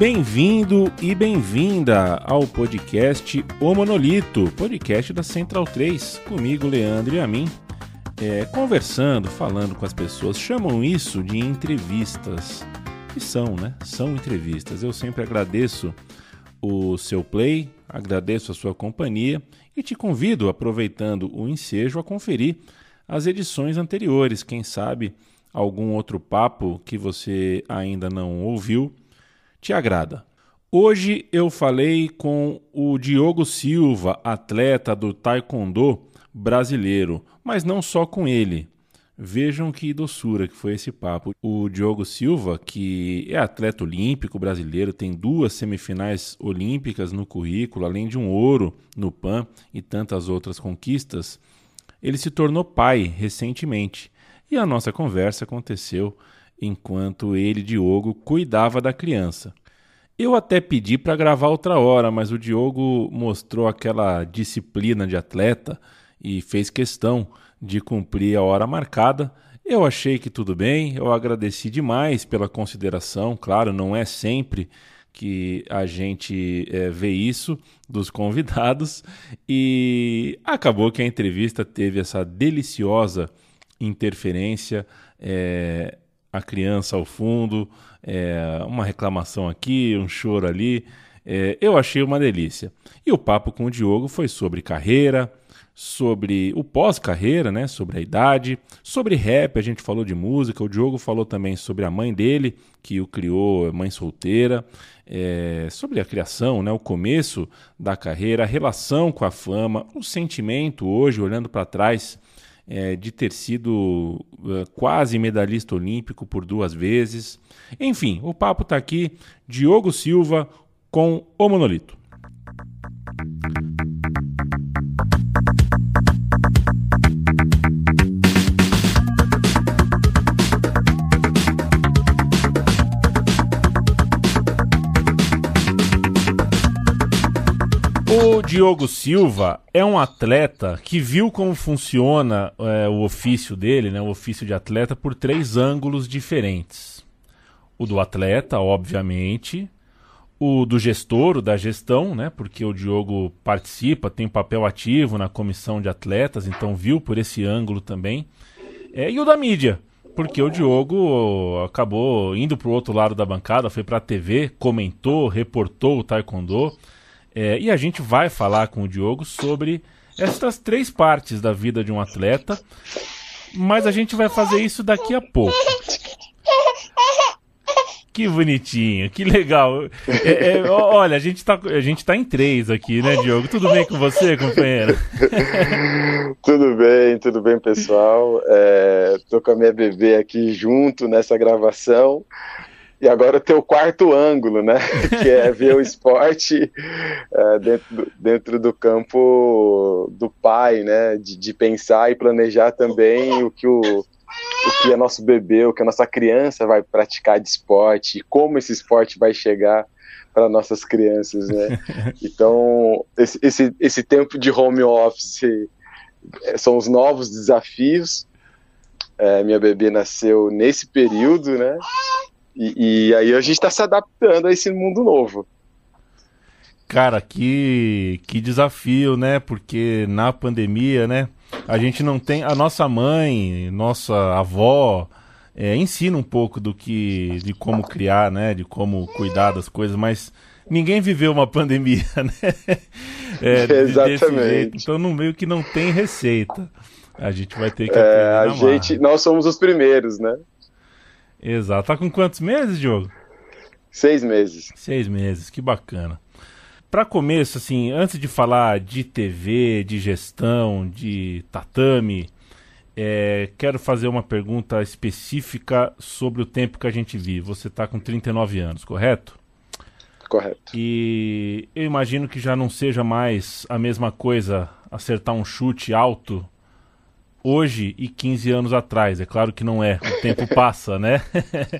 Bem-vindo e bem-vinda ao podcast O Monolito, podcast da Central 3, comigo, Leandro e a mim, é, conversando, falando com as pessoas. Chamam isso de entrevistas. E são, né? São entrevistas. Eu sempre agradeço o seu play, agradeço a sua companhia e te convido, aproveitando o ensejo, a conferir as edições anteriores. Quem sabe algum outro papo que você ainda não ouviu te agrada. Hoje eu falei com o Diogo Silva, atleta do Taekwondo brasileiro, mas não só com ele. Vejam que doçura que foi esse papo. O Diogo Silva, que é atleta olímpico brasileiro, tem duas semifinais olímpicas no currículo, além de um ouro no PAN e tantas outras conquistas, ele se tornou pai recentemente. E a nossa conversa aconteceu enquanto ele, Diogo, cuidava da criança. Eu até pedi para gravar outra hora, mas o Diogo mostrou aquela disciplina de atleta e fez questão de cumprir a hora marcada. Eu achei que tudo bem, eu agradeci demais pela consideração. Claro, não é sempre que a gente é, vê isso dos convidados e acabou que a entrevista teve essa deliciosa interferência. É, a criança ao fundo, é, uma reclamação aqui, um choro ali. É, eu achei uma delícia. E o papo com o Diogo foi sobre carreira, sobre o pós-carreira, né? Sobre a idade, sobre rap, a gente falou de música. O Diogo falou também sobre a mãe dele, que o criou, mãe solteira, é, sobre a criação, né? O começo da carreira, a relação com a fama, o sentimento hoje, olhando para trás é, de ter sido é, quase medalhista olímpico por duas vezes. Enfim, o papo está aqui. Diogo Silva com o Monolito. O Diogo Silva é um atleta que viu como funciona é, o ofício dele, né, o ofício de atleta, por três ângulos diferentes. O do atleta, obviamente, o do gestor, o da gestão, né, porque o Diogo participa, tem papel ativo na comissão de atletas, então viu por esse ângulo também. É, e o da mídia, porque o Diogo acabou indo para o outro lado da bancada, foi para a TV, comentou, reportou o Taekwondo. É, e a gente vai falar com o Diogo sobre essas três partes da vida de um atleta, mas a gente vai fazer isso daqui a pouco. Que bonitinho, que legal. É, é, olha, a gente, tá, a gente tá em três aqui, né, Diogo? Tudo bem com você, companheiro? tudo bem, tudo bem, pessoal. É, tô com a minha bebê aqui junto nessa gravação. E agora tem o quarto ângulo, né? Que é ver o esporte é, dentro, dentro do campo do pai, né? De, de, pensar e planejar também o que o, o que é nosso bebê, o que a nossa criança vai praticar de esporte, como esse esporte vai chegar para nossas crianças, né? Então, esse, esse, esse tempo de home office é, são os novos desafios. É, minha bebê nasceu nesse período, né? E, e aí a gente está se adaptando a esse mundo novo. Cara, que, que desafio, né? Porque na pandemia, né? A gente não tem. A nossa mãe, nossa avó, é, ensina um pouco do que. de como criar, né? De como cuidar das coisas, mas ninguém viveu uma pandemia, né? É, Exatamente. Então, no meio que não tem receita. A gente vai ter que É, a gente, nós somos os primeiros, né? Exato. Tá com quantos meses, Diogo? Seis meses. Seis meses, que bacana. Para começo, assim, antes de falar de TV, de gestão, de tatame, é, quero fazer uma pergunta específica sobre o tempo que a gente vive. Você está com 39 anos, correto? Correto. E eu imagino que já não seja mais a mesma coisa acertar um chute alto hoje e 15 anos atrás. É claro que não é, o tempo passa, né?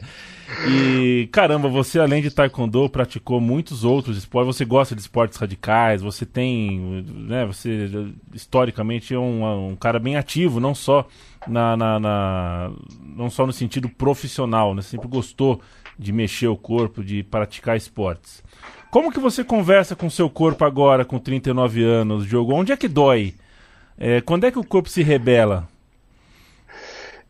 e caramba, você além de taekwondo praticou muitos outros esportes. Você gosta de esportes radicais, você tem, né? Você historicamente é um, um cara bem ativo, não só na, na- na- não só no sentido profissional, né? Sempre gostou de mexer o corpo, de praticar esportes. Como que você conversa com seu corpo agora, com 39 anos, Diogo? Onde é que dói? É, quando é que o corpo se rebela?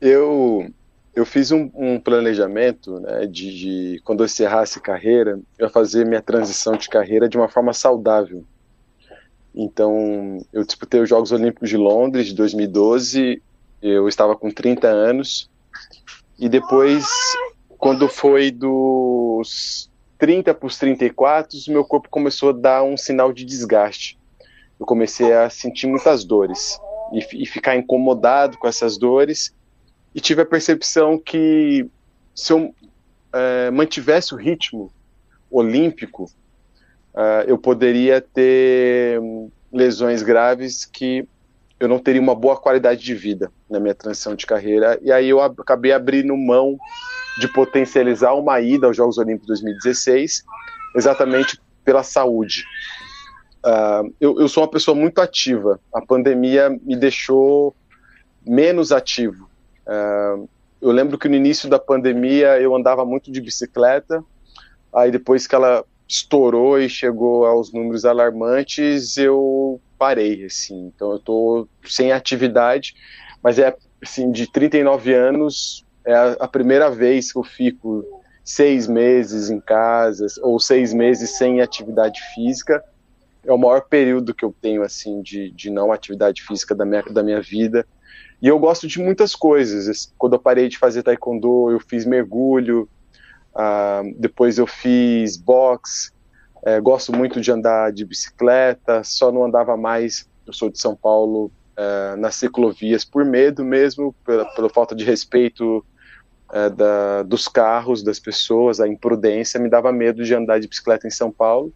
Eu, eu fiz um, um planejamento né, de, de quando eu encerrasse carreira, eu fazer minha transição de carreira de uma forma saudável. Então, eu disputei os Jogos Olímpicos de Londres de 2012, eu estava com 30 anos, e depois, quando foi dos 30 para os 34, o meu corpo começou a dar um sinal de desgaste. Eu comecei a sentir muitas dores e, e ficar incomodado com essas dores, e tive a percepção que se eu eh, mantivesse o ritmo olímpico, ah, eu poderia ter hum, lesões graves que eu não teria uma boa qualidade de vida na minha transição de carreira. E aí eu ab- acabei abrindo mão de potencializar uma ida aos Jogos Olímpicos 2016, exatamente pela saúde. Ah, eu, eu sou uma pessoa muito ativa. A pandemia me deixou menos ativo. Ah, eu lembro que no início da pandemia eu andava muito de bicicleta, aí depois que ela estourou e chegou aos números alarmantes, eu parei, assim. Então eu tô sem atividade, mas é assim, de 39 anos, é a, a primeira vez que eu fico seis meses em casa, ou seis meses sem atividade física. É o maior período que eu tenho, assim, de, de não atividade física da minha, da minha vida. E eu gosto de muitas coisas. Quando eu parei de fazer taekwondo, eu fiz mergulho, ah, depois eu fiz boxe, eh, gosto muito de andar de bicicleta, só não andava mais, eu sou de São Paulo, eh, nas ciclovias por medo mesmo, pela, pela falta de respeito eh, da, dos carros, das pessoas, a imprudência, me dava medo de andar de bicicleta em São Paulo,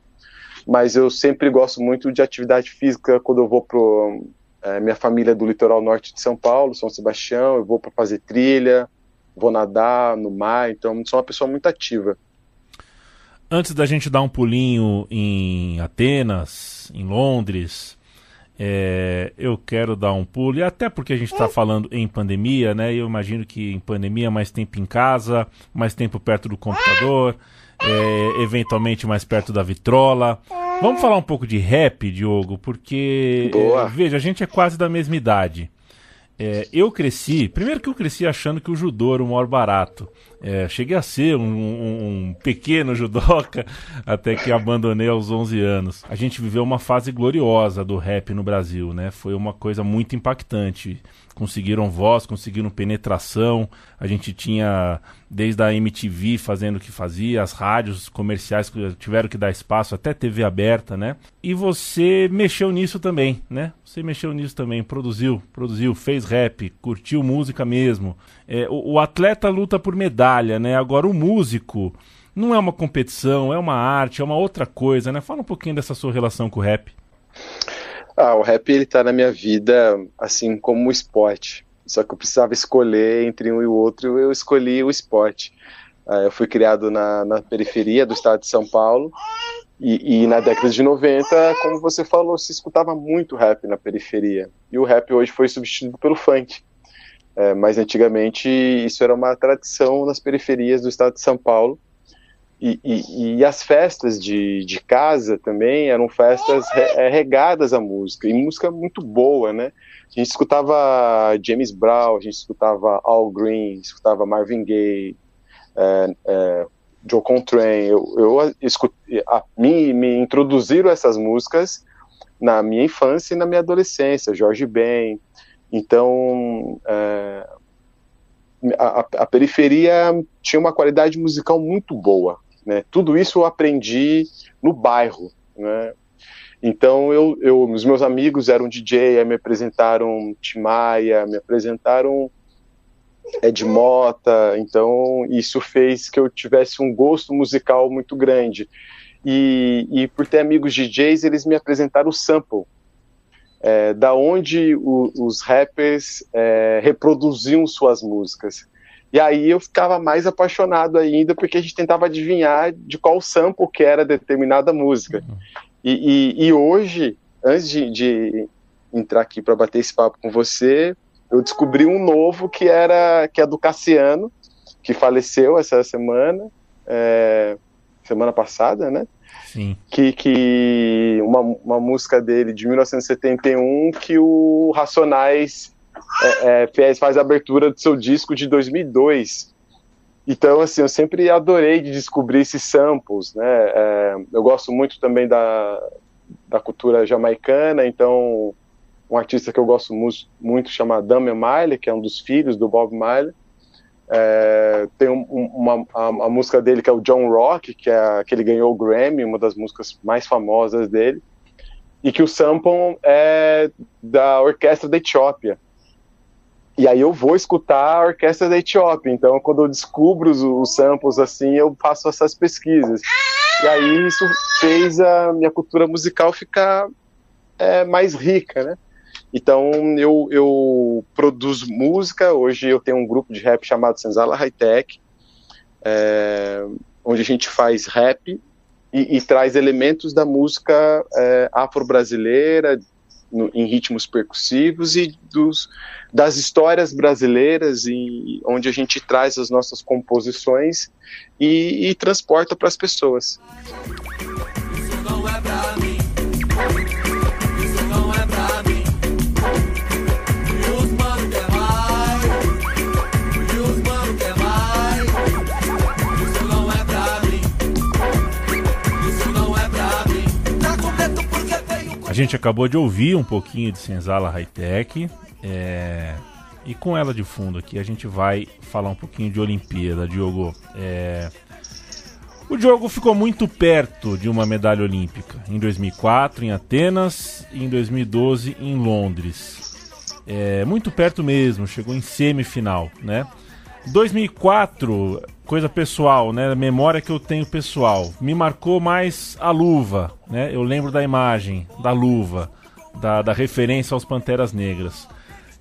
mas eu sempre gosto muito de atividade física quando eu vou pro é, minha família é do litoral norte de São Paulo, São Sebastião, eu vou para fazer trilha, vou nadar no mar, então sou uma pessoa muito ativa. Antes da gente dar um pulinho em Atenas, em Londres, é, eu quero dar um pulo, e até porque a gente está falando em pandemia, né? Eu imagino que em pandemia mais tempo em casa, mais tempo perto do computador, é, eventualmente mais perto da vitrola. Vamos falar um pouco de rap, Diogo, porque Boa. é, veja, a gente é quase da mesma idade. É, eu cresci, primeiro que eu cresci achando que o judô era o maior barato. É, cheguei a ser um, um- um pequeno judoca até que abandonei aos 11 anos. A gente viveu uma fase gloriosa do rap no Brasil, né? Foi uma coisa muito impactante. Conseguiram voz, conseguiram penetração. A gente tinha desde a MTV fazendo o que fazia, as rádios comerciais tiveram que dar espaço, até TV aberta, né? E você mexeu nisso também, né? Você mexeu nisso também, produziu, produziu, fez rap, curtiu música mesmo. É, o, o atleta luta por medalha, né? Agora o músico não é uma competição, é uma arte, é uma outra coisa, né? Fala um pouquinho dessa sua relação com o rap. Ah, o rap ele tá na minha vida assim como o esporte. Só que eu precisava escolher entre um e o outro, eu escolhi o esporte. Ah, eu fui criado na, na periferia do estado de São Paulo e, e na década de 90, como você falou, se escutava muito rap na periferia. E o rap hoje foi substituído pelo funk. É, mas antigamente isso era uma tradição nas periferias do estado de São Paulo. e, e, e, as festas de, de casa também eram festas re, é, regadas à música, e música muito boa, né? A gente escutava James Brown, a gente escutava Al Green, escutava Marvin Gaye, é, é, Joe Contrain. Eu, eu escutei, a, me, me introduziram essas músicas na minha infância e na minha adolescência, Jorge Ben. Então, é, a, a, periferia tinha uma qualidade musical muito boa. Né? Tudo isso eu aprendi no bairro. Né? Então, eu, eu, os meus amigos eram DJ, me apresentaram Timaya, me apresentaram Ed Mota, então isso fez que eu tivesse um gosto musical muito grande. E, e por ter amigos DJs, eles me apresentaram o sample, é, da onde o, os rappers é, reproduziam suas músicas. E aí eu ficava mais apaixonado ainda, porque a gente tentava adivinhar de qual sample que era determinada música. E, e, e hoje, antes de, de entrar aqui para bater esse papo com você, eu descobri um novo que era que é do Cassiano, que faleceu essa semana, é, semana passada, né? Sim. Que, que uma, uma música dele de 1971 que o Racionais é, é, faz a abertura do seu disco de 2002. Então, assim, eu sempre adorei de descobrir esses samples, né? É, eu gosto muito também da, da cultura jamaicana, então um artista que eu gosto mu muito chama Damian Marley, que é um dos filhos do Bob Marley. É, tem um, uma a, a, música dele que é o John Rock, que é que ele ganhou o Grammy, uma das músicas mais famosas dele, e que o sample é da orquestra da Etiópia. E aí eu vou escutar a orquestra da Etiópia. Então, quando eu descubro os, os samples assim, eu faço essas pesquisas. E aí isso fez a minha cultura musical ficar é, mais rica, né? Então eu, eu produzo música, hoje eu tenho um grupo de rap chamado Senzala High Tech, é, onde a gente faz rap e, e traz elementos da música é, afro-brasileira, em ritmos percussivos e dos, das histórias brasileiras, e, onde a gente traz as nossas composições e, e transporta para as pessoas. Isso não é pra mim. Gente acabou de ouvir um pouquinho de Senzala High Tech. É... E com ela de fundo aqui, a gente vai falar um pouquinho de Olimpíada, Diogo. É... O Diogo ficou muito perto de uma medalha olímpica. Em 2004 em Atenas e em 2012 em Londres. É... Muito perto mesmo, chegou em semifinal, né? 2004, coisa pessoal, né? Memória que eu tenho pessoal. Me marcou mais a luva, né? Eu lembro da imagem da luva, da, da referência aos Panteras Negras.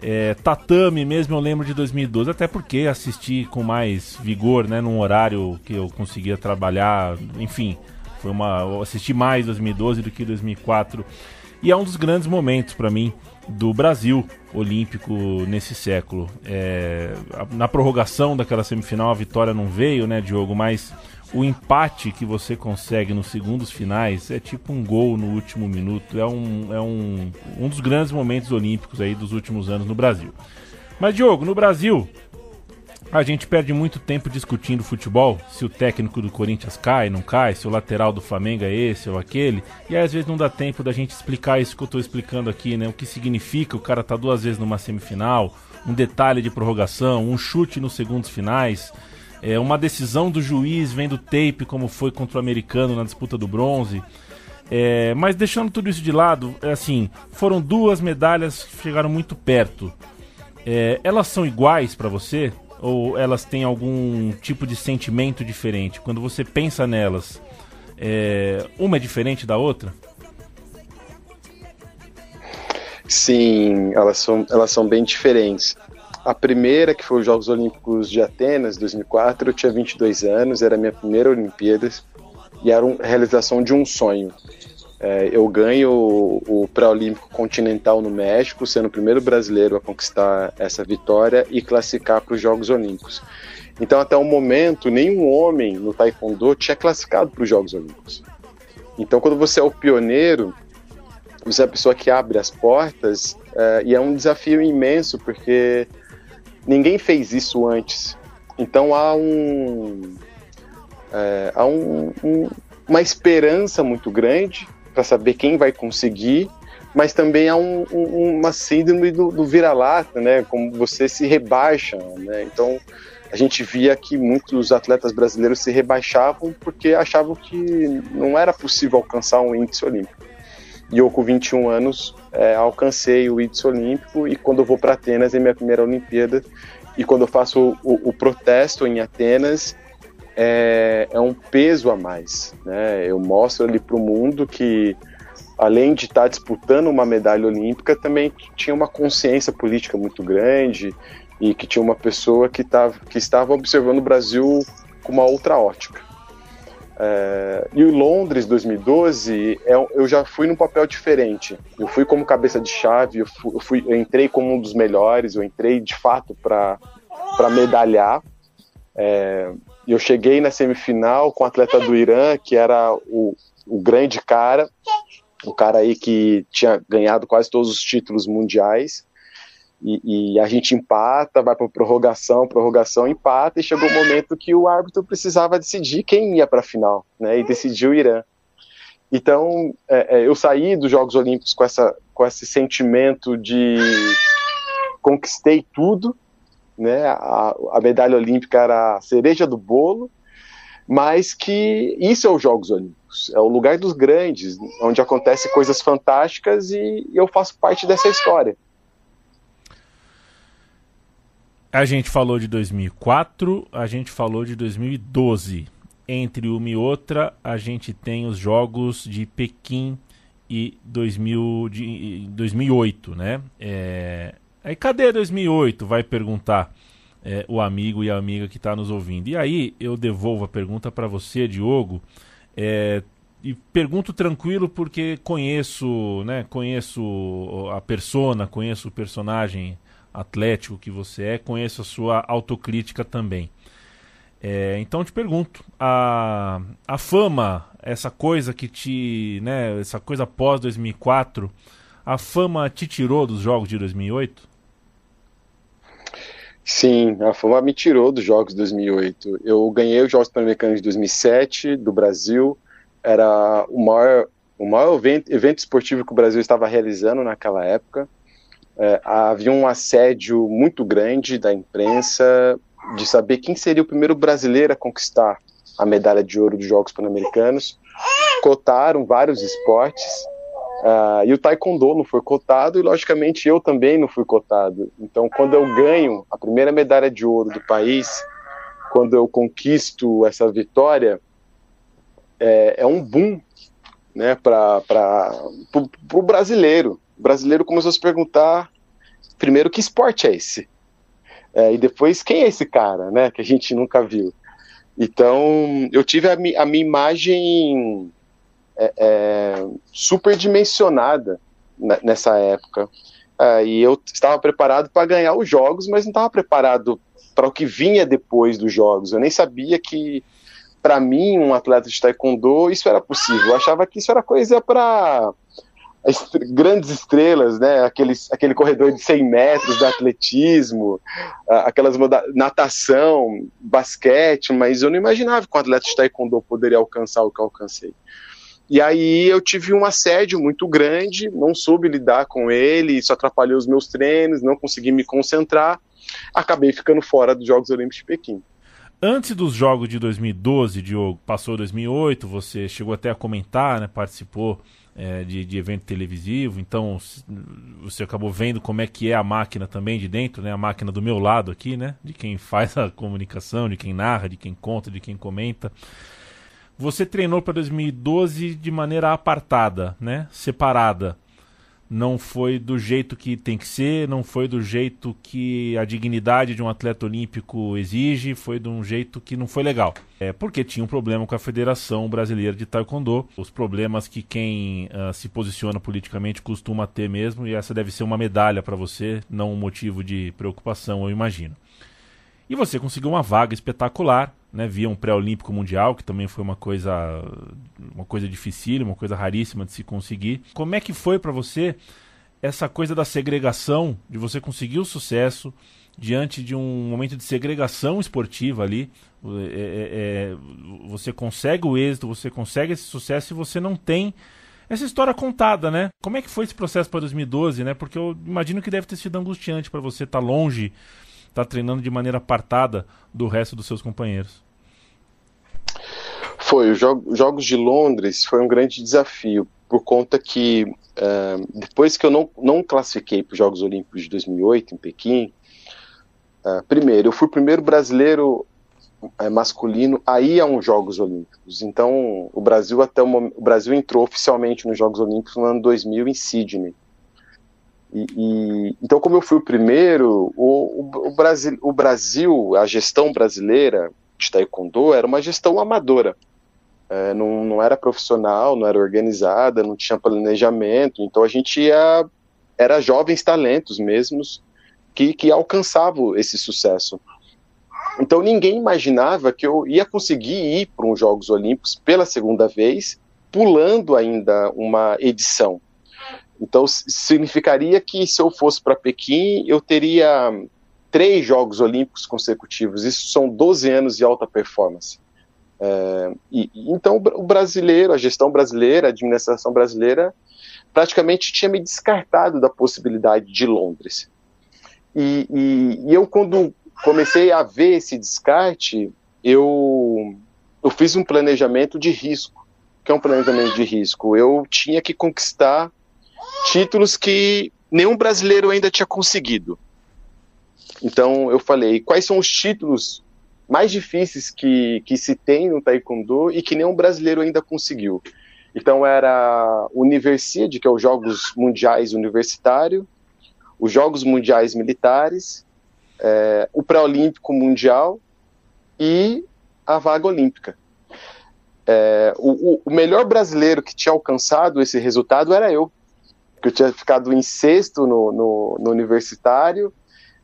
É, tatame mesmo eu lembro de 2012, até porque assisti com mais vigor, né? Num horário que eu conseguia trabalhar, enfim. Foi uma, eu assisti mais 2012 do que 2004. E é um dos grandes momentos para mim do Brasil olímpico nesse século. É, na prorrogação daquela semifinal a vitória não veio, né, Diogo? Mas o empate que você consegue nos segundos finais é tipo um gol no último minuto. É um, é um, um dos grandes momentos olímpicos aí dos últimos anos no Brasil. Mas, Diogo, no Brasil, a gente perde muito tempo discutindo futebol, se o técnico do Corinthians cai, não cai, se o lateral do Flamengo é esse ou aquele, e aí às vezes não dá tempo da gente explicar isso que eu estou explicando aqui, né? O que significa o cara tá duas vezes numa semifinal, um detalhe de prorrogação, um chute nos segundos finais, é, uma decisão do juiz vendo tape como foi contra o americano na disputa do bronze. É, mas deixando tudo isso de lado, é assim, foram duas medalhas que chegaram muito perto. É, elas são iguais para você? Ou elas têm algum tipo de sentimento diferente? Quando você pensa nelas, é, uma é diferente da outra? Sim, elas são, elas são bem diferentes. A primeira, que foi os Jogos Olímpicos de Atenas, 2004, eu tinha 22 anos, era a minha primeira Olimpíadas e era a realização de um sonho. É, eu ganho o, o pré-olímpico continental no México, sendo o primeiro brasileiro a conquistar essa vitória e classificar para os Jogos Olímpicos. Então, até o momento, nenhum homem no Taekwondo tinha classificado para os Jogos Olímpicos. Então, quando você é o pioneiro, você é a pessoa que abre as portas, é, e é um desafio imenso, porque ninguém fez isso antes. Então, há um. É, há um, um, uma esperança muito grande para saber quem vai conseguir, mas também há um, uma síndrome do, do vira-lata, né? Como você se rebaixa, né? Então a gente via que muitos atletas brasileiros se rebaixavam porque achavam que não era possível alcançar um índice olímpico. E eu, com 21 anos, é, alcancei o índice olímpico e quando eu vou para Atenas, é minha primeira Olimpíada, e quando eu faço o, o protesto em Atenas, é, é, um peso a mais. Né? Eu mostro ali para o mundo que, além de estar tá disputando uma medalha olímpica, também tinha uma consciência política muito grande e que tinha uma pessoa que, tava, que estava observando o Brasil com uma outra ótica. É, e o Londres 2012, é, eu já fui num papel diferente. Eu fui como cabeça de chave, eu, fui, eu, fui, eu entrei como um dos melhores, eu entrei de fato para medalhar. É, eu cheguei na semifinal com o atleta do Irã, que era o, o grande cara, o cara aí que tinha ganhado quase todos os títulos mundiais. E, e, a gente empata, vai para prorrogação, prorrogação, empata, e chegou o um momento que o árbitro precisava decidir quem ia para a final, né, e decidiu o Irã. Então, é, é, eu saí dos Jogos Olímpicos com, essa, com esse sentimento de conquistei tudo, né, a, a medalha olímpica era a cereja do bolo, mas que isso é os Jogos Olímpicos, é o lugar dos grandes, onde acontecem coisas fantásticas e eu faço parte dessa história. A gente falou de 2004, a gente falou de 2012. Entre uma e outra, a gente tem os jogos de Pequim e 2000, de, 2008, né? É... Aí cadê 2008? Vai perguntar é, o amigo e a amiga que está nos ouvindo. E aí eu devolvo a pergunta para você, Diogo. É, e pergunto tranquilo porque conheço, né? Conheço a persona, conheço o personagem atlético que você é, conheço a sua autocrítica também. É, então te pergunto, a, a fama, essa coisa que te, né, essa coisa pós 2004, a fama te tirou dos jogos de 2008? Sim, a fama me tirou dos jogos de 2008. Eu ganhei os Jogos Pan-Americanos de 2007 do Brasil, era o maior, o maior evento, evento esportivo que o Brasil estava realizando naquela época é, havia um assédio muito grande da imprensa de saber quem seria o primeiro brasileiro a conquistar a medalha de ouro dos Jogos Pan-Americanos. Cotaram vários esportes uh, e o Taekwondo não foi cotado e, logicamente, eu também não fui cotado. Então, quando eu ganho primeira medalha de ouro do país, quando eu conquisto essa vitória, é, é um boom né, para o brasileiro o brasileiro começou a se perguntar, primeiro, que esporte é esse? É, e depois, quem é esse cara, né, que a gente nunca viu? Então, eu tive a, mi a minha imagem é, é, superdimensionada nessa época. É, e eu estava preparado para ganhar os jogos, mas não estava preparado para o que vinha depois dos jogos. Eu nem sabia que, para mim, um atleta de taekwondo, isso era possível. Eu achava que isso era coisa para grandes estrelas, né? Aqueles, aquele corredor de 100 metros do atletismo, aquelas natação, basquete, mas eu não imaginava que um atleta de taekwondo poderia alcançar o que eu alcancei. E aí eu tive um assédio muito grande, não soube lidar com ele, isso atrapalhou os meus treinos, não consegui me concentrar, acabei ficando fora dos Jogos Olímpicos de Pequim. Antes dos Jogos de 2012, Diogo, passou 2008, você chegou até a comentar, né, participou é, de, de, evento televisivo, então você acabou vendo como é que é a máquina também de dentro, né? A máquina do meu lado aqui, né? De quem faz a comunicação, de quem narra, de quem conta, de quem comenta. Você treinou para 2012 de maneira apartada, né? Separada não foi do jeito que tem que ser, não foi do jeito que a dignidade de um atleta olímpico exige, foi de um jeito que não foi legal. É porque tinha um problema com a Federação Brasileira de Taekwondo, os problemas que quem uh, se posiciona politicamente costuma ter mesmo, e essa deve ser uma medalha para você, não um motivo de preocupação, eu imagino. E você conseguiu uma vaga espetacular, né, via um pré-olímpico mundial, que também foi uma coisa uma coisa difícil, uma coisa raríssima de se conseguir. Como é que foi para você essa coisa da segregação, de você conseguir o sucesso diante de um momento de segregação esportiva ali? É, é, é, você consegue o êxito, você consegue esse sucesso e você não tem essa história contada, né? Como é que foi esse processo para 2012, né? Porque eu imagino que deve ter sido angustiante para você estar tá longe, estar tá treinando de maneira apartada do resto dos seus companheiros. Foi, os Jogos de Londres foi um grande desafio, por conta que uh, depois que eu não, não classifiquei para os Jogos Olímpicos de 2008 em Pequim, uh, primeiro, eu fui o primeiro brasileiro uh, masculino a ir a uns Jogos Olímpicos. Então, o Brasil até o, o Brasil entrou oficialmente nos Jogos Olímpicos no ano 2000 em Sydney. E, e, então, como eu fui o primeiro, o, o, o, Brasil, o Brasil, a gestão brasileira de taekwondo era uma gestão amadora é, não, não era profissional, não era organizada, não tinha planejamento, então a gente ia, era jovens talentos mesmos que, que alcançavam esse sucesso. Então ninguém imaginava que eu ia conseguir ir para os Jogos Olímpicos pela segunda vez, pulando ainda uma edição. Então significaria que se eu fosse para Pequim, eu teria três Jogos Olímpicos consecutivos. Isso são 12 anos de alta performance. É, e, então o brasileiro, a gestão brasileira, a administração brasileira, praticamente tinha me descartado da possibilidade de Londres. E, e, e eu, quando comecei a ver esse descarte, eu, eu fiz um planejamento de risco. que é um planejamento de risco? Eu tinha que conquistar títulos que nenhum brasileiro ainda tinha conseguido. Então eu falei, quais são os títulos mais difíceis que, que se tem no taekwondo e que nenhum brasileiro ainda conseguiu. Então era Universiade, que é os Jogos Mundiais Universitário, os Jogos Mundiais Militares, é, o Pré-Olímpico Mundial e a vaga olímpica. É, o, o, melhor brasileiro que tinha alcançado esse resultado era eu, que eu tinha ficado em sexto no, no, no universitário,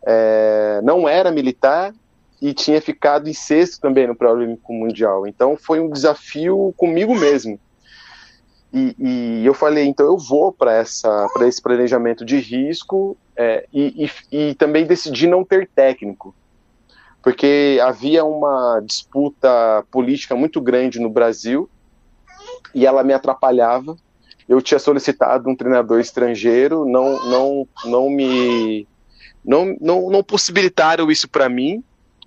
é, não era militar e tinha ficado em sexto também no Pré-Olímpico Mundial. Então foi um desafio comigo mesmo. E, e eu falei, então eu vou para essa para esse planejamento de risco é, e, e, e também decidi não ter técnico, porque havia uma disputa política muito grande no Brasil e ela me atrapalhava. Eu tinha solicitado um treinador estrangeiro, não não não me não, não, não possibilitaram isso para mim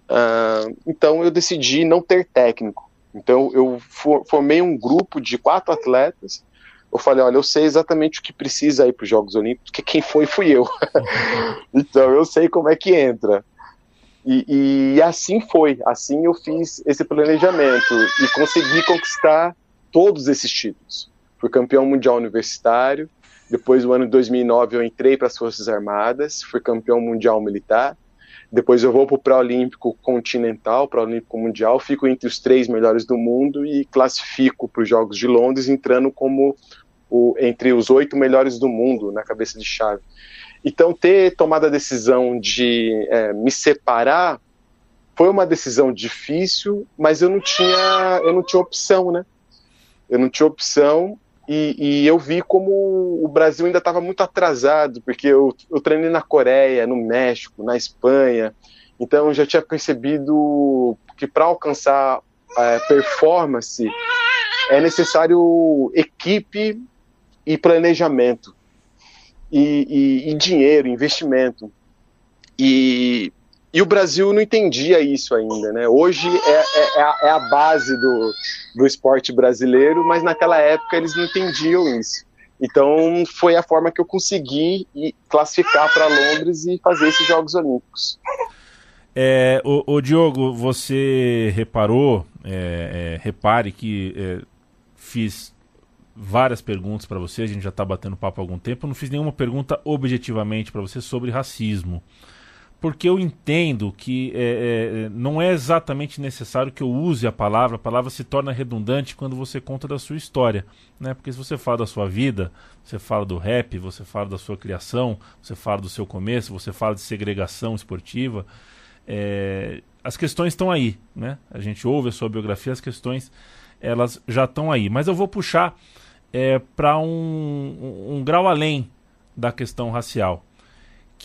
Uh, então eu decidi não ter técnico. Então eu for, formei um grupo de quatro atletas. Eu falei, olha, eu sei exatamente o que precisa ir para os Jogos Olímpicos, porque quem foi fui eu. então eu sei como é que entra. E, e, assim foi, assim eu fiz esse planejamento e consegui conquistar todos esses títulos. Fui campeão mundial universitário, depois no ano de 2009 eu entrei para as Forças Armadas, fui campeão mundial militar, depois eu vou para o pré-olímpico continental, pré-olímpico mundial, fico entre os três melhores do mundo e classifico para os Jogos de Londres, entrando como o, entre os oito melhores do mundo na cabeça de chave. Então, ter tomado a decisão de é, me separar foi uma decisão difícil, mas eu não tinha, eu não tinha opção, né? Eu não tinha opção e, e, eu vi como o Brasil ainda estava muito atrasado, porque eu, eu treinei na Coreia, no México, na Espanha, então eu já tinha percebido que para alcançar é, performance é necessário equipe e planejamento, e, e, e dinheiro, investimento. E, e o Brasil não entendia isso ainda, né? Hoje é, é, é, a, é, a, base do, do esporte brasileiro, mas naquela época eles não entendiam isso. Então foi a forma que eu consegui classificar para Londres e fazer esses Jogos Olímpicos. É, o, o Diogo, você reparou, é, é, repare que é, fiz várias perguntas para você, a gente já está batendo papo há algum tempo, não fiz nenhuma pergunta objetivamente para você sobre racismo porque eu entendo que é, é, não é exatamente necessário que eu use a palavra, a palavra se torna redundante quando você conta da sua história, né? Porque se você fala da sua vida, você fala do rap, você fala da sua criação, você fala do seu começo, você fala de segregação esportiva, é, as questões estão aí, né? A gente ouve a sua biografia, as questões elas já estão aí. Mas eu vou puxar é, para um, um, um grau além da questão racial,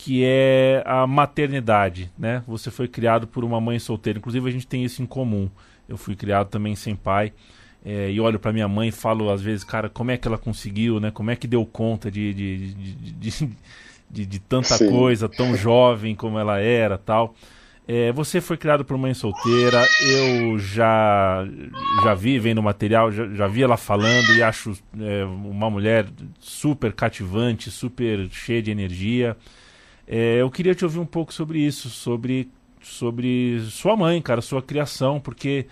que é a maternidade, né? Você foi criado por uma mãe solteira, inclusive a gente tem isso em comum. Eu fui criado também sem pai. É, e olho para minha mãe e falo às vezes, cara, como é que ela conseguiu, né? Como é que deu conta de, de, de, de, de tanta Sim. coisa, tão jovem como ela era, tal. É, você foi criado por mãe solteira, eu já já vi vendo material, já, já vi ela falando e acho é, uma mulher super cativante, super cheia de energia. É, eu queria te ouvir um pouco sobre isso, sobre, sobre sua mãe, cara, sua criação, porque,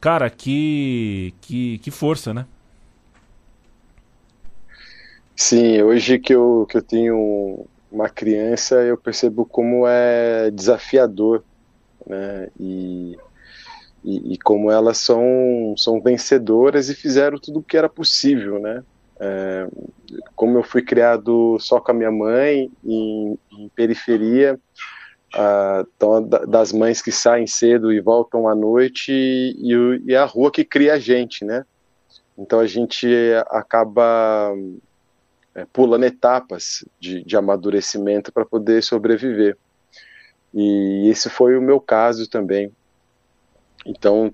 cara, que, que, que força, né? Sim, hoje que eu, que eu tenho uma criança, eu percebo como é desafiador, né? E, e, e, como elas são, são vencedoras e fizeram tudo o que era possível, né? É, como eu fui criado só com a minha mãe, em, em periferia, então, das mães que saem cedo e voltam à noite, e, e a rua que cria a gente, né? Então a gente acaba é, pulando etapas de, de amadurecimento para poder sobreviver. E esse foi o meu caso também. Então,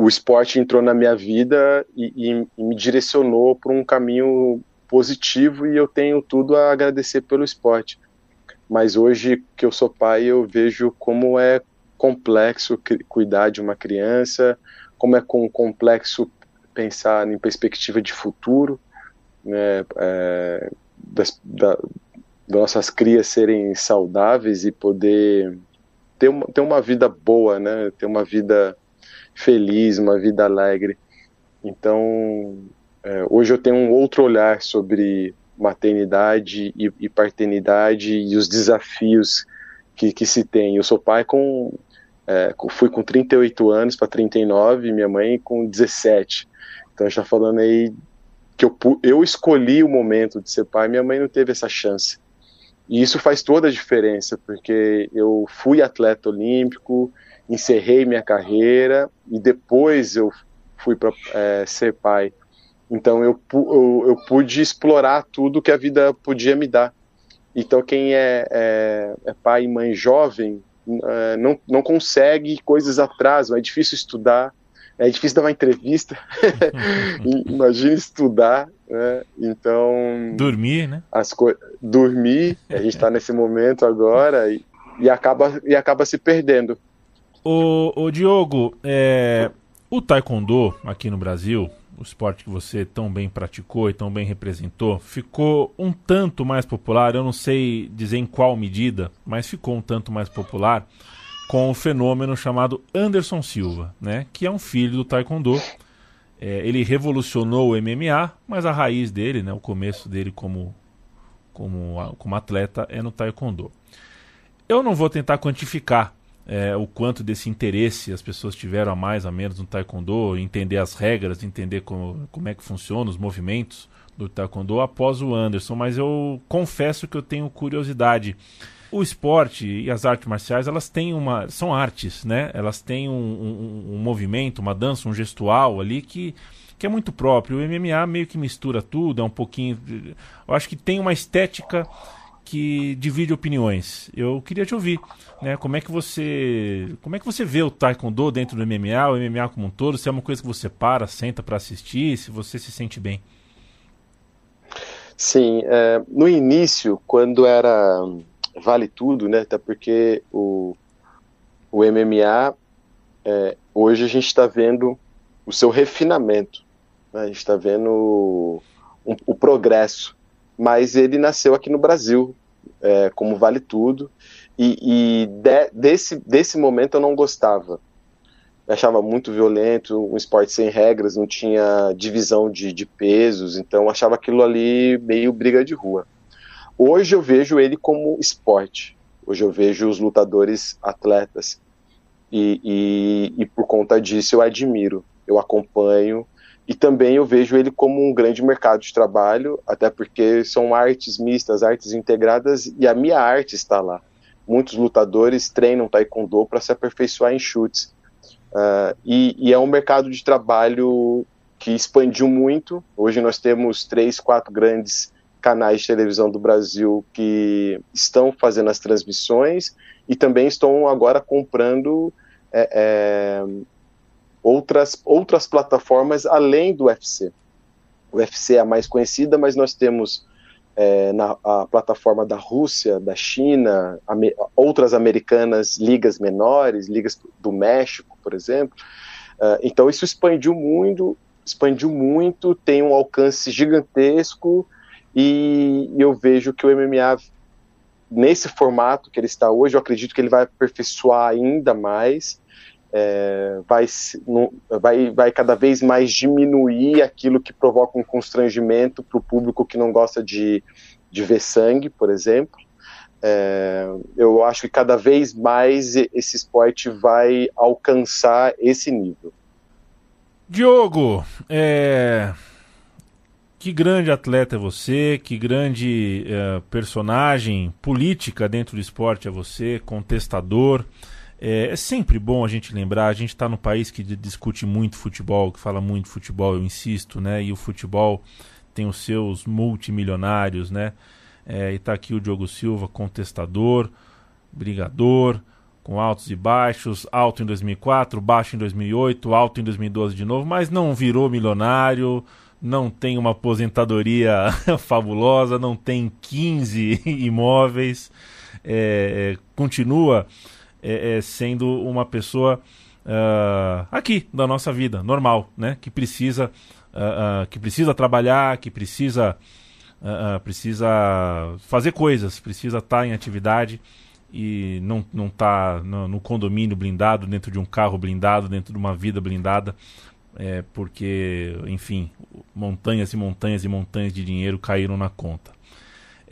o esporte entrou na minha vida e, e, e me direcionou para um caminho positivo e eu tenho tudo a agradecer pelo esporte. Mas hoje que eu sou pai, eu vejo como é complexo cuidar de uma criança, como é complexo pensar em perspectiva de futuro, né, é, das, da, nossas crias serem saudáveis e poder ter uma, ter uma vida boa, né, ter uma vida feliz, uma vida alegre. Então, é, hoje eu tenho um outro olhar sobre maternidade e, e paternidade e os desafios que, que se tem. Eu sou pai com, é, fui com 38 anos para 39, minha mãe com 17. Então já falando aí que eu, eu escolhi o momento de ser pai, minha mãe não teve essa chance. E isso faz toda a diferença, porque eu fui atleta olímpico, encerrei minha carreira e depois eu fui para é, ser pai. Então eu, eu, eu, pude explorar tudo que a vida podia me dar. Então quem é, é, é pai e mãe jovem é, não, não consegue coisas atrás, é difícil estudar, é difícil dar uma entrevista, imagina estudar, né? Então. Dormir, né? As Dormir, a gente está nesse momento agora e, e, acaba, e acaba se perdendo. O, o Diogo, é, o Taekwondo aqui no Brasil, o esporte que você tão bem praticou e tão bem representou, ficou um tanto mais popular. Eu não sei dizer em qual medida, mas ficou um tanto mais popular com o fenômeno chamado Anderson Silva, né, que é um filho do Taekwondo. É, ele revolucionou o MMA, mas a raiz dele, né, o começo dele como, como, como atleta é no Taekwondo. Eu não vou tentar quantificar é, o quanto desse interesse as pessoas tiveram a mais, a menos no Taekwondo, entender as regras, entender como, como é que funciona os movimentos do Taekwondo após o Anderson, mas eu confesso que eu tenho curiosidade. O esporte e as artes marciais elas têm uma são artes né? Elas têm um, um, um, movimento uma dança um gestual ali que que é muito próprio. O MMA meio que mistura tudo é um pouquinho eu acho que tem uma estética que divide opiniões. Eu queria te ouvir né? Como é que você como é que você vê o taekwondo dentro do MMA o MMA como um todo? Se é uma coisa que você para senta para assistir se você se sente bem? Sim é, no início quando era vale tudo, né? Até porque o, o MMA, é, hoje a gente está vendo o seu refinamento, né? a gente está vendo o, o, progresso, mas ele nasceu aqui no Brasil, é, como vale tudo, e, e de, desse, desse momento eu não gostava. Eu achava muito violento, um esporte sem regras, não tinha divisão de, de pesos, então eu achava aquilo ali meio briga de rua. Hoje eu vejo ele como esporte. Hoje eu vejo os lutadores atletas. E, e, e, por conta disso eu admiro, eu acompanho. E também eu vejo ele como um grande mercado de trabalho, até porque são artes mistas, artes integradas, e a minha arte está lá. muitos lutadores treinam taekwondo para se aperfeiçoar em chutes. Uh, e, e, é um mercado de trabalho que expandiu muito. Hoje nós temos três, quatro grandes canais de televisão do Brasil que estão fazendo as transmissões e também estão agora comprando é, é, outras, outras plataformas além do UFC. O UFC é a mais conhecida, mas nós temos é, na a plataforma da Rússia, da China, outras americanas, ligas menores, ligas do México, por exemplo. Uh, então isso expandiu muito, expandiu muito, tem um alcance gigantesco e eu vejo que o MMA nesse formato que ele está hoje, eu acredito que ele vai aperfeiçoar ainda mais é, vai, vai, vai cada vez mais diminuir aquilo que provoca um constrangimento para o público que não gosta de, de ver sangue, por exemplo. É, eu acho que cada vez mais esse esporte vai alcançar esse nível. Diogo, é... que grande atleta é você, que grande é, personagem política dentro do esporte é você, contestador. É, é, sempre bom a gente lembrar, a gente está no país que discute muito futebol, que fala muito futebol, eu insisto, né? E o futebol tem os seus multimilionários, né? É, e está aqui o Diogo Silva, contestador, brigador, com altos e baixos, alto em 2004, baixo em 2008, alto em 2012 de novo, mas não virou milionário, não tem uma aposentadoria fabulosa, não tem 15 imóveis, é, é continua é, é, sendo uma pessoa uh, aqui da nossa vida, normal, né? Que precisa, uh, uh, que precisa trabalhar, que precisa, precisa fazer coisas, precisa estar tá em atividade e não não tá no, no, condomínio blindado, dentro de um carro blindado, dentro de uma vida blindada, é, porque, enfim, montanhas e montanhas e montanhas de dinheiro caíram na conta.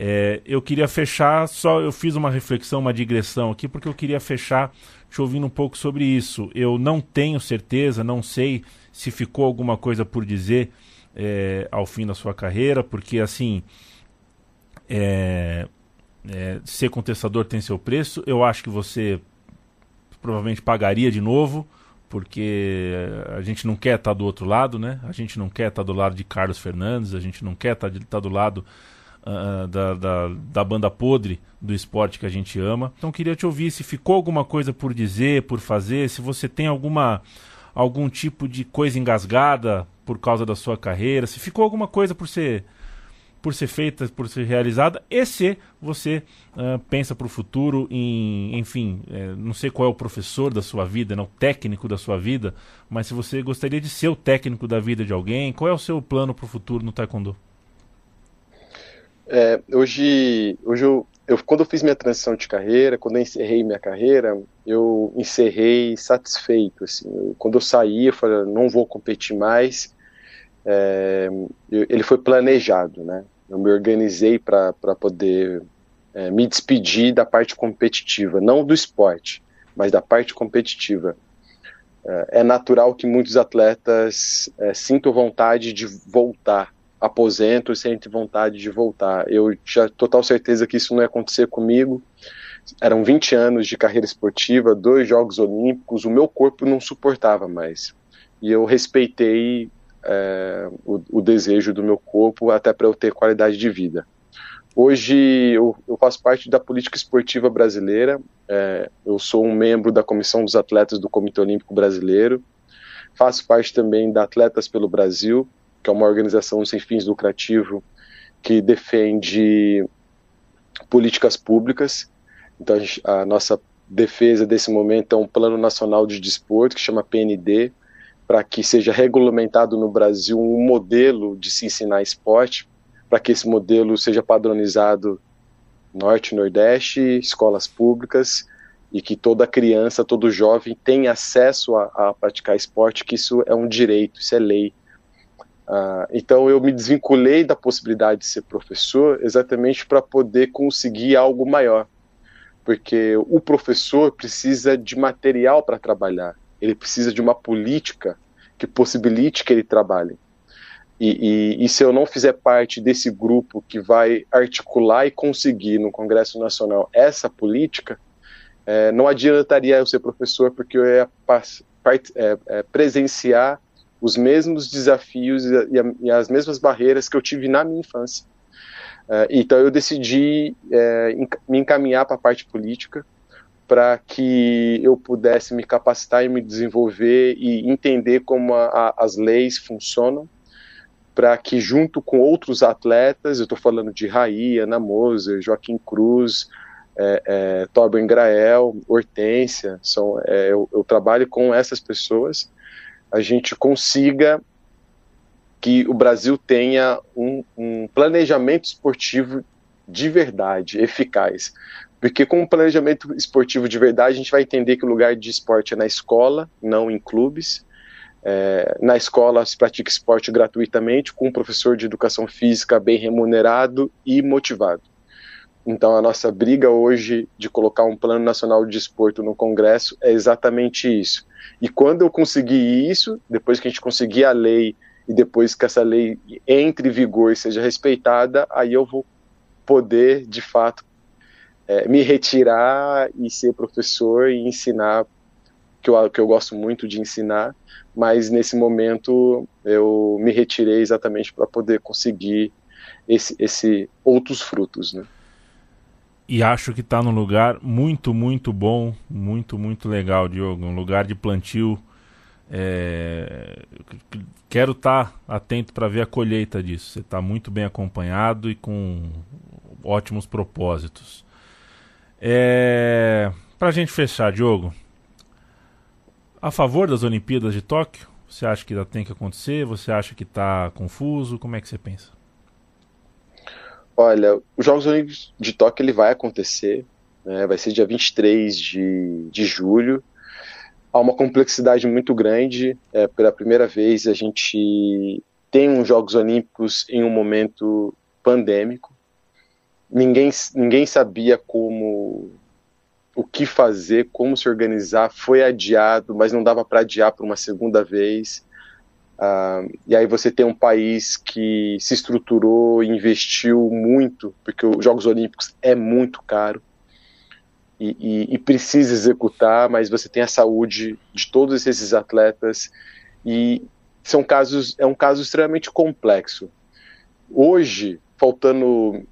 É, eu queria fechar, só eu fiz uma reflexão, uma digressão aqui, porque eu queria fechar te ouvindo um pouco sobre isso. Eu não tenho certeza, não sei se ficou alguma coisa por dizer é, ao fim da sua carreira, porque assim. É, é, ser contestador tem seu preço. Eu acho que você provavelmente pagaria de novo, porque a gente não quer estar do outro lado, né? A gente não quer estar do lado de Carlos Fernandes, a gente não quer estar, estar do lado uh, da, da, da, banda podre do esporte que a gente ama. Então queria te ouvir se ficou alguma coisa por dizer, por fazer, se você tem alguma algum tipo de coisa engasgada por causa da sua carreira, se ficou alguma coisa por ser por ser feita, por ser realizada, e se você uh, pensa para o futuro em, enfim, é, não sei qual é o professor da sua vida, não, o técnico da sua vida, mas se você gostaria de ser o técnico da vida de alguém, qual é o seu plano para o futuro no Taekwondo? É, hoje, hoje eu, eu, quando eu fiz minha transição de carreira, quando eu encerrei minha carreira, eu encerrei satisfeito. Assim, eu, quando eu saí, eu falei, não vou competir mais. É, eu, ele foi planejado, né? Eu me organizei para poder é, me despedir da parte competitiva, não do esporte, mas da parte competitiva. É, é natural que muitos atletas é, sintam vontade de voltar aposento e sente vontade de voltar. Eu tinha total certeza que isso não ia acontecer comigo. Eram 20 anos de carreira esportiva, dois Jogos Olímpicos, o meu corpo não suportava mais. E eu respeitei é, o, o, desejo do meu corpo até para eu ter qualidade de vida. Hoje eu, eu, faço parte da política esportiva brasileira, é, eu sou um membro da Comissão dos Atletas do Comitê Olímpico Brasileiro, faço parte também da Atletas pelo Brasil, que é uma organização sem fins lucrativos que defende políticas públicas. Então, a, gente, a nossa defesa desse momento é um plano nacional de desporto que chama PND, para que seja regulamentado no Brasil um modelo de se ensinar esporte, para que esse modelo seja padronizado norte nordeste, escolas públicas, e que toda criança, todo jovem tenha acesso a, a praticar esporte, que isso é um direito, isso é lei. Uh, então eu me desvinculei da possibilidade de ser professor exatamente para poder conseguir algo maior, porque o professor precisa de material para trabalhar, ele precisa de uma política que possibilite que ele trabalhe. E, e, e, se eu não fizer parte desse grupo que vai articular e conseguir no Congresso Nacional essa política, é, não adiantaria eu ser professor porque eu ia é, presenciar os mesmos desafios e, e, e, as mesmas barreiras que eu tive na minha infância. É, então eu decidi é, me encaminhar para a parte política para que eu pudesse me capacitar e me desenvolver e entender como a, a, as leis funcionam para que junto com outros atletas, eu estou falando de Raí, Ana Moser, Joaquim Cruz, é, é, Grael, Hortência, são, é, eu, eu, trabalho com essas pessoas, a gente consiga que o Brasil tenha um, um planejamento esportivo de verdade, eficaz. Porque com um planejamento esportivo de verdade, a gente vai entender que o lugar de esporte é na escola, não em clubes. É, na escola se pratica esporte gratuitamente, com um professor de educação física bem remunerado e motivado. Então, a nossa briga hoje de colocar um plano nacional de desporto no Congresso é exatamente isso. E quando eu conseguir isso, depois que a gente conseguir a lei e depois que essa lei entre em vigor e seja respeitada, aí eu vou poder, de fato, é, me retirar e ser professor e ensinar, que eu, que eu gosto muito de ensinar, mas nesse momento eu me retirei exatamente para poder conseguir esse, esse outros frutos, né? E acho que está num lugar muito, muito bom, muito, muito legal, Diogo. Um lugar de plantio. É... Quero estar tá atento para ver a colheita disso. Você está muito bem acompanhado e com ótimos propósitos. É... Para a gente fechar, Diogo, a favor das Olimpíadas de Tóquio? Você acha que ainda tem que acontecer? Você acha que está confuso? Como é que você pensa? Olha, os Jogos Olímpicos de Tóquio ele vai acontecer, né, vai ser dia 23 de, de julho. Há uma complexidade muito grande. É, pela primeira vez a gente tem uns Jogos Olímpicos em um momento pandêmico. Ninguém, ninguém sabia como o que fazer, como se organizar. Foi adiado, mas não dava para adiar por uma segunda vez. Uh, e aí você tem um país que se estruturou, investiu muito, porque os Jogos Olímpicos é muito caro e, e, e, precisa executar, mas você tem a saúde de todos esses atletas e são casos é um caso extremamente complexo. Hoje, faltando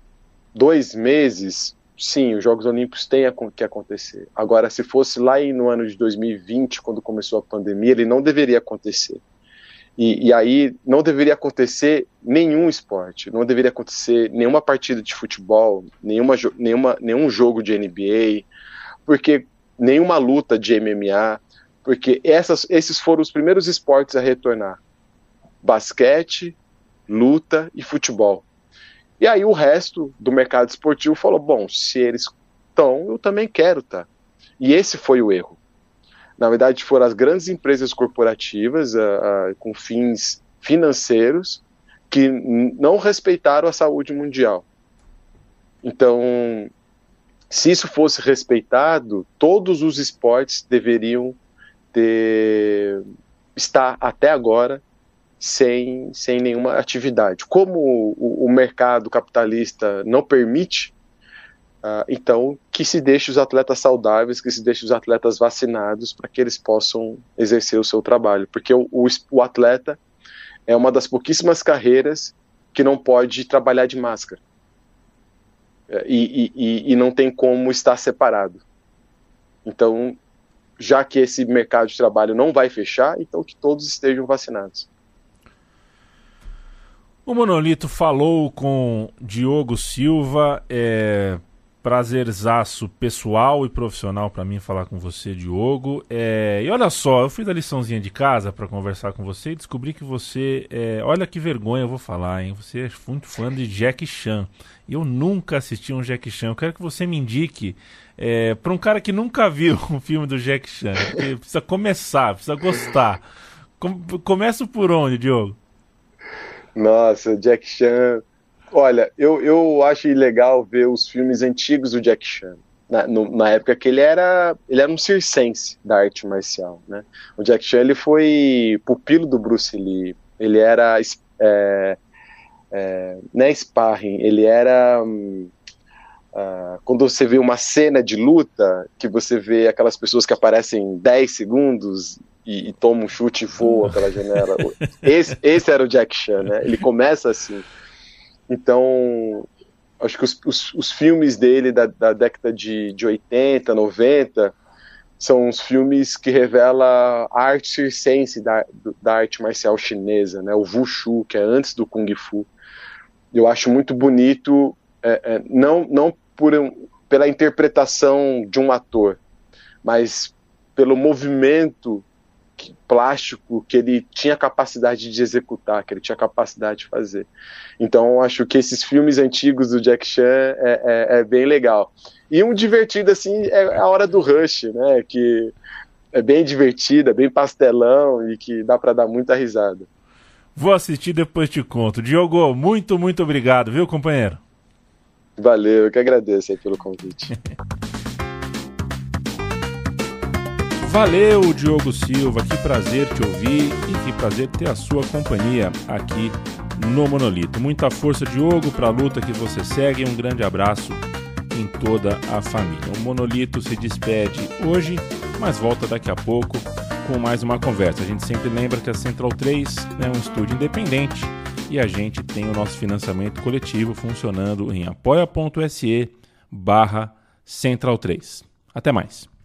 dois meses, sim, os Jogos Olímpicos têm que acontecer. Agora, se fosse lá no ano de 2020, quando começou a pandemia, ele não deveria acontecer e, e, aí não deveria acontecer nenhum esporte, não deveria acontecer nenhuma partida de futebol, nenhuma, nenhuma, nenhum jogo de NBA, porque nenhuma luta de MMA, porque essas, esses foram os primeiros esportes a retornar: basquete, luta e futebol. E aí o resto do mercado esportivo falou: bom, se eles estão, eu também quero, tá? E esse foi o erro. Na verdade, foram as grandes empresas corporativas com fins financeiros que não respeitaram a saúde mundial. Então, se isso fosse respeitado, todos os esportes deveriam ter estar até agora sem, sem nenhuma atividade. Como o, o mercado capitalista não permite Uh, então, que se deixe os atletas saudáveis, que se deixe os atletas vacinados para que eles possam exercer o seu trabalho. Porque o, o, o, atleta é uma das pouquíssimas carreiras que não pode trabalhar de máscara. É, e, e, e não tem como estar separado. Então, já que esse mercado de trabalho não vai fechar, então que todos estejam vacinados. O Monolito falou com Diogo Silva. É prazerzaço pessoal e profissional para mim falar com você, Diogo. É, e olha só, eu fiz a liçãozinha de casa para conversar com você e descobri que você, é, olha que vergonha eu vou falar, hein? Você é muito fã de Jack Chan. Eu nunca assisti um Jack Chan. Eu quero que você me indique é, para um cara que nunca viu um filme do Jack Chan. Precisa começar, precisa gostar. Com, começo por onde, Diogo? Nossa, Jack Chan Olha, eu, eu acho legal ver os filmes antigos do Jack Chan. Na, no, na época que ele era ele era um circense da arte marcial, né? O Jack Chan ele foi pupilo do Bruce Lee. Ele era é, é, né, sparring. Ele era um, uh, quando você vê uma cena de luta, que você vê aquelas pessoas que aparecem 10 segundos e, e tomam um chute e voam pela janela. Esse, esse era o Jack Chan, né? Ele começa assim. Então, acho que os, os, os filmes dele da, da década de, de 80, 90 são os filmes que revelam a arte circense da, da arte marcial chinesa, né? O Wushu, que é antes do Kung Fu. Eu acho muito bonito, é, é, não, não por pela interpretação de um ator, mas pelo movimento plástico que ele tinha capacidade de executar, que ele tinha capacidade de fazer. Então, acho que esses filmes antigos do Jack Chan é, é, é bem legal. E um divertido, assim, é a hora do Rush, né? Que é bem divertida, bem pastelão e que dá para dar muita risada. Vou assistir depois te conto. Diogo, muito, muito obrigado, viu, companheiro? Valeu, eu que agradeço aí pelo convite. Valeu, Diogo Silva, que prazer te ouvir e que prazer ter a sua companhia aqui no Monolito. Muita força, Diogo, para a luta que você segue. Um grande abraço em toda a família. O Monolito se despede hoje, mas volta daqui a pouco com mais uma conversa. A gente sempre lembra que a Central 3 é um estúdio independente e a gente tem o nosso financiamento coletivo funcionando em apoia.se barra Central 3. Até mais.